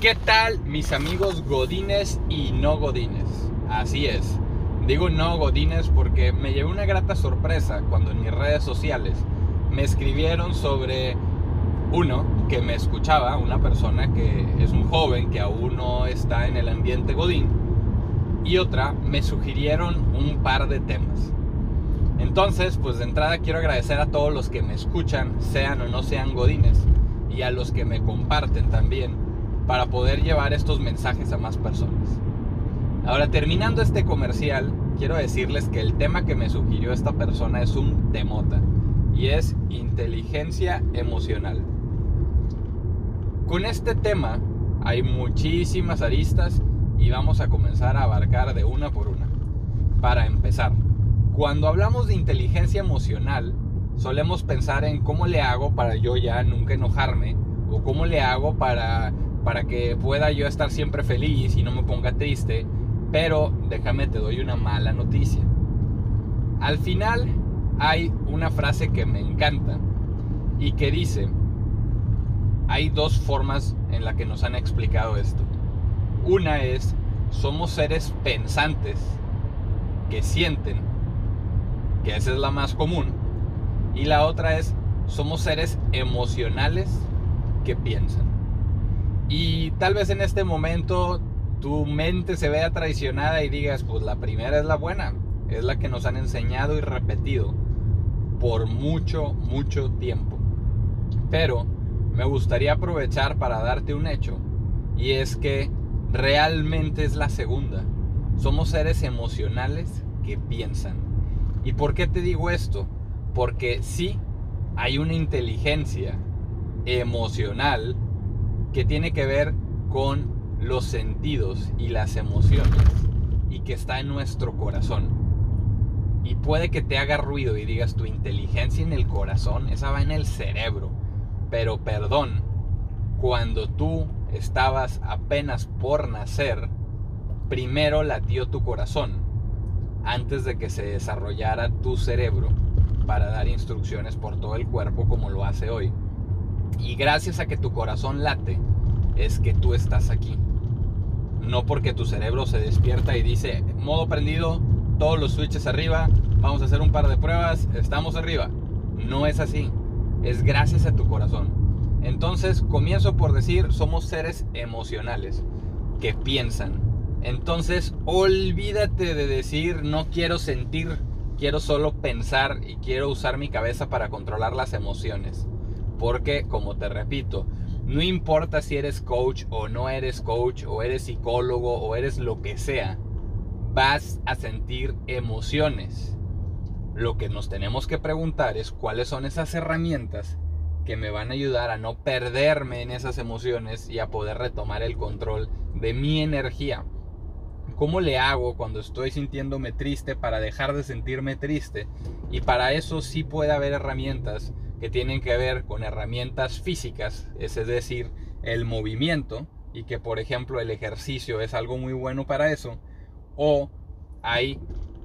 ¿Qué tal mis amigos godines y no godines? Así es. Digo no godines porque me llevé una grata sorpresa cuando en mis redes sociales me escribieron sobre uno que me escuchaba, una persona que es un joven que aún no está en el ambiente godín y otra me sugirieron un par de temas. Entonces, pues de entrada quiero agradecer a todos los que me escuchan, sean o no sean godines, y a los que me comparten también para poder llevar estos mensajes a más personas. Ahora, terminando este comercial, quiero decirles que el tema que me sugirió esta persona es un temota y es inteligencia emocional. Con este tema hay muchísimas aristas y vamos a comenzar a abarcar de una por una. Para empezar, cuando hablamos de inteligencia emocional, solemos pensar en cómo le hago para yo ya nunca enojarme o cómo le hago para para que pueda yo estar siempre feliz y no me ponga triste. Pero déjame, te doy una mala noticia. Al final hay una frase que me encanta y que dice, hay dos formas en las que nos han explicado esto. Una es, somos seres pensantes que sienten, que esa es la más común. Y la otra es, somos seres emocionales que piensan. Y tal vez en este momento tu mente se vea traicionada y digas, pues la primera es la buena, es la que nos han enseñado y repetido por mucho, mucho tiempo. Pero me gustaría aprovechar para darte un hecho, y es que realmente es la segunda. Somos seres emocionales que piensan. ¿Y por qué te digo esto? Porque sí hay una inteligencia emocional que tiene que ver con los sentidos y las emociones y que está en nuestro corazón. Y puede que te haga ruido y digas tu inteligencia en el corazón, esa va en el cerebro. Pero perdón, cuando tú estabas apenas por nacer, primero latió tu corazón antes de que se desarrollara tu cerebro para dar instrucciones por todo el cuerpo como lo hace hoy. Y gracias a que tu corazón late, es que tú estás aquí. No porque tu cerebro se despierta y dice, modo prendido, todos los switches arriba, vamos a hacer un par de pruebas, estamos arriba. No es así. Es gracias a tu corazón. Entonces, comienzo por decir, somos seres emocionales que piensan. Entonces, olvídate de decir, no quiero sentir, quiero solo pensar y quiero usar mi cabeza para controlar las emociones. Porque, como te repito, no importa si eres coach o no eres coach, o eres psicólogo, o eres lo que sea, vas a sentir emociones. Lo que nos tenemos que preguntar es cuáles son esas herramientas que me van a ayudar a no perderme en esas emociones y a poder retomar el control de mi energía. ¿Cómo le hago cuando estoy sintiéndome triste para dejar de sentirme triste? Y para eso sí puede haber herramientas que tienen que ver con herramientas físicas, es decir, el movimiento, y que por ejemplo el ejercicio es algo muy bueno para eso, o hay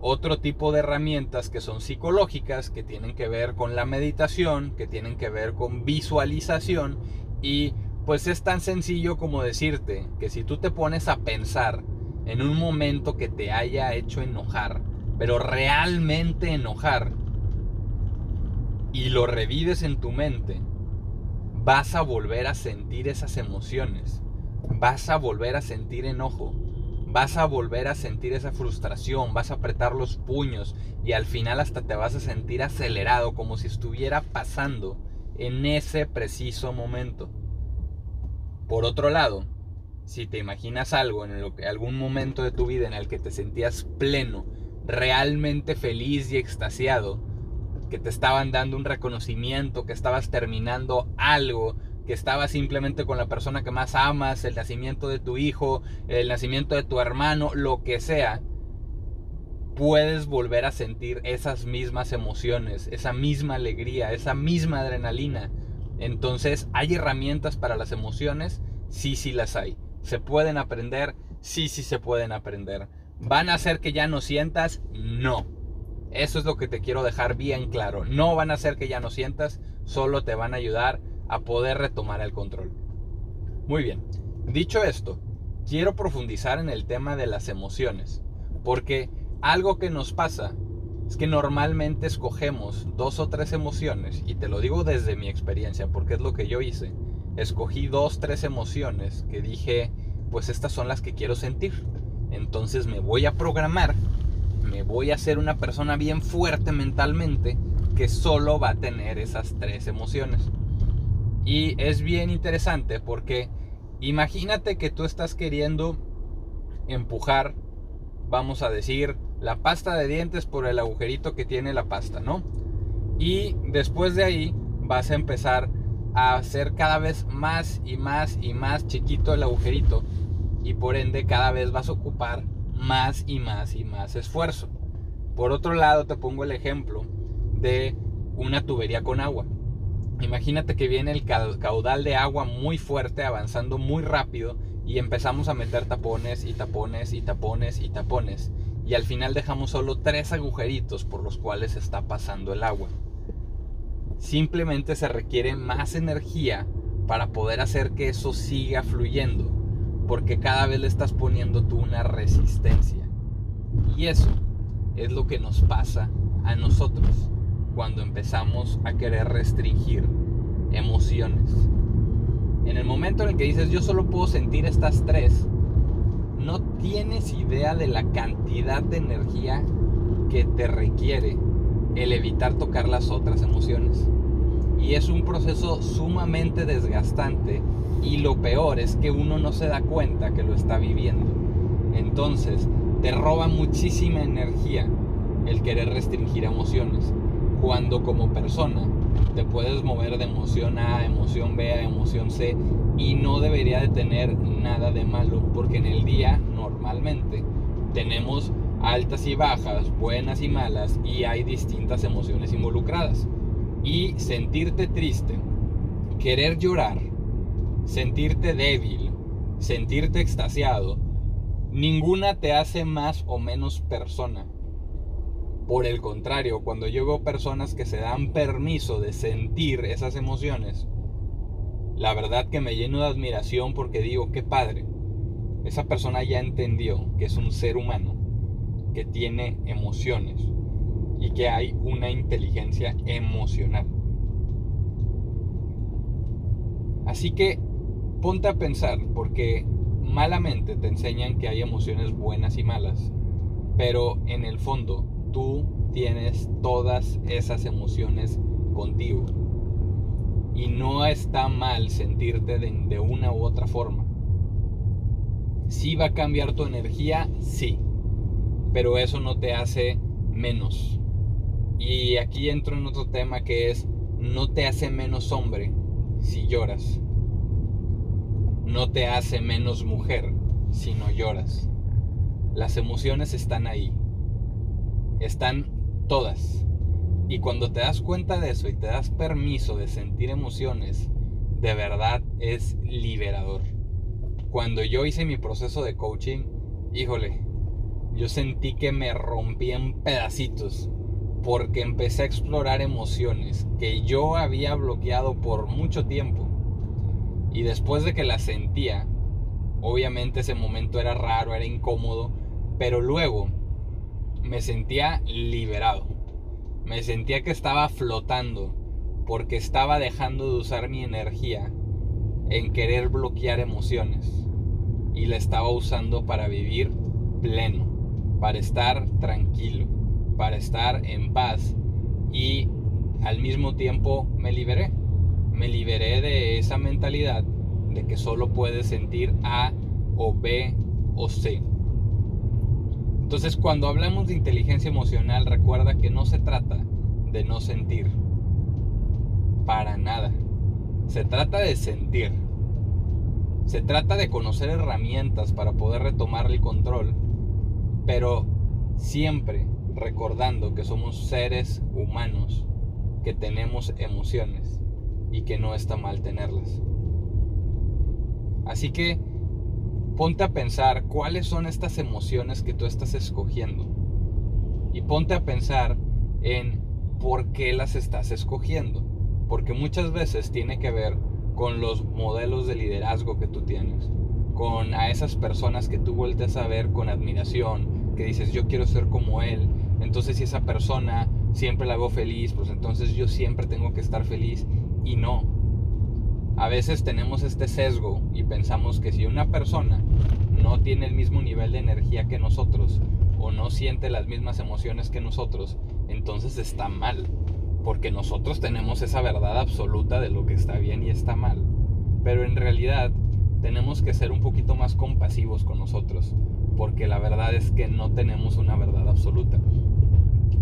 otro tipo de herramientas que son psicológicas, que tienen que ver con la meditación, que tienen que ver con visualización, y pues es tan sencillo como decirte que si tú te pones a pensar en un momento que te haya hecho enojar, pero realmente enojar, y lo revives en tu mente, vas a volver a sentir esas emociones, vas a volver a sentir enojo, vas a volver a sentir esa frustración, vas a apretar los puños y al final hasta te vas a sentir acelerado como si estuviera pasando en ese preciso momento. Por otro lado, si te imaginas algo en algún momento de tu vida en el que te sentías pleno, realmente feliz y extasiado, que te estaban dando un reconocimiento, que estabas terminando algo, que estabas simplemente con la persona que más amas, el nacimiento de tu hijo, el nacimiento de tu hermano, lo que sea, puedes volver a sentir esas mismas emociones, esa misma alegría, esa misma adrenalina. Entonces, ¿hay herramientas para las emociones? Sí, sí las hay. ¿Se pueden aprender? Sí, sí se pueden aprender. ¿Van a hacer que ya no sientas? No. Eso es lo que te quiero dejar bien claro. No van a hacer que ya no sientas, solo te van a ayudar a poder retomar el control. Muy bien. Dicho esto, quiero profundizar en el tema de las emociones, porque algo que nos pasa es que normalmente escogemos dos o tres emociones, y te lo digo desde mi experiencia, porque es lo que yo hice. Escogí dos, tres emociones que dije, pues estas son las que quiero sentir. Entonces me voy a programar, me voy a hacer una persona bien fuerte mentalmente que solo va a tener esas tres emociones. Y es bien interesante porque imagínate que tú estás queriendo empujar, vamos a decir, la pasta de dientes por el agujerito que tiene la pasta, ¿no? Y después de ahí vas a empezar a hacer cada vez más y más y más chiquito el agujerito y por ende cada vez vas a ocupar más y más y más esfuerzo. Por otro lado te pongo el ejemplo de una tubería con agua. Imagínate que viene el caudal de agua muy fuerte, avanzando muy rápido, y empezamos a meter tapones y tapones y tapones y tapones. Y al final dejamos solo tres agujeritos por los cuales está pasando el agua. Simplemente se requiere más energía para poder hacer que eso siga fluyendo, porque cada vez le estás poniendo tú una resistencia. Y eso es lo que nos pasa a nosotros cuando empezamos a querer restringir emociones. En el momento en el que dices yo solo puedo sentir estas tres, no tienes idea de la cantidad de energía que te requiere el evitar tocar las otras emociones. Y es un proceso sumamente desgastante y lo peor es que uno no se da cuenta que lo está viviendo. Entonces, te roba muchísima energía el querer restringir emociones cuando como persona te puedes mover de emoción A a emoción B a emoción C y no debería de tener nada de malo porque en el día normalmente tenemos altas y bajas, buenas y malas y hay distintas emociones involucradas. Y sentirte triste, querer llorar, sentirte débil, sentirte extasiado, ninguna te hace más o menos persona por el contrario, cuando yo veo personas que se dan permiso de sentir esas emociones, la verdad que me lleno de admiración porque digo, qué padre. Esa persona ya entendió que es un ser humano, que tiene emociones y que hay una inteligencia emocional. Así que ponte a pensar, porque malamente te enseñan que hay emociones buenas y malas, pero en el fondo tú tienes todas esas emociones contigo. Y no está mal sentirte de, una u otra forma. Si va a cambiar tu energía, sí. Pero eso no te hace menos. Y aquí entro en otro tema que es, no te hace menos hombre si lloras. No te hace menos mujer si no lloras. Las emociones están ahí están todas. Y cuando te das cuenta de eso y te das permiso de sentir emociones, de verdad es liberador. Cuando yo hice mi proceso de coaching, híjole, yo sentí que me rompí en pedacitos porque empecé a explorar emociones que yo había bloqueado por mucho tiempo. Y después de que las sentía, obviamente ese momento era raro, era incómodo, pero luego me sentía liberado. Me sentía que estaba flotando porque estaba dejando de usar mi energía en querer bloquear emociones y la estaba usando para vivir pleno, para estar tranquilo, para estar en paz y al mismo tiempo me liberé. Me liberé de esa mentalidad de que solo puedes sentir A o B o C. Entonces cuando hablamos de inteligencia emocional, recuerda que no se trata de no sentir. Para nada. Se trata de sentir. Se trata de conocer herramientas para poder retomar el control. Pero siempre recordando que somos seres humanos, que tenemos emociones y que no está mal tenerlas. Así que ponte a pensar cuáles son estas emociones que tú estás escogiendo. Y ponte a pensar en por qué las estás escogiendo. Porque muchas veces tiene que ver con los modelos de liderazgo que tú tienes. con a esas personas que tú vueltes a ver con admiración, que dices yo quiero ser como él, entonces si esa persona siempre la veo feliz, pues entonces yo siempre tengo que estar feliz y no. A veces tenemos este sesgo y pensamos que si una persona no tiene el mismo nivel de energía que nosotros o no siente las mismas emociones que nosotros, entonces está mal, porque nosotros tenemos esa verdad absoluta de lo que está bien y está mal. Pero en realidad tenemos que ser un poquito más compasivos con nosotros, porque la verdad es que no tenemos una verdad absoluta.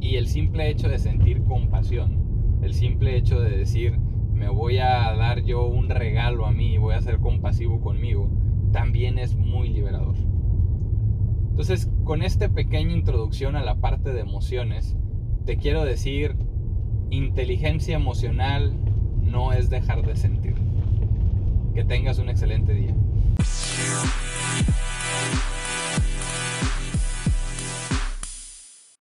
Y el simple hecho de sentir compasión, el simple hecho de decir, me voy a dar yo un regalo a mí, voy a ser compasivo conmigo, también es muy liberador. Entonces, con esta pequeña introducción a la parte de emociones, te quiero decir, inteligencia emocional no es dejar de sentir. Que tengas un excelente día.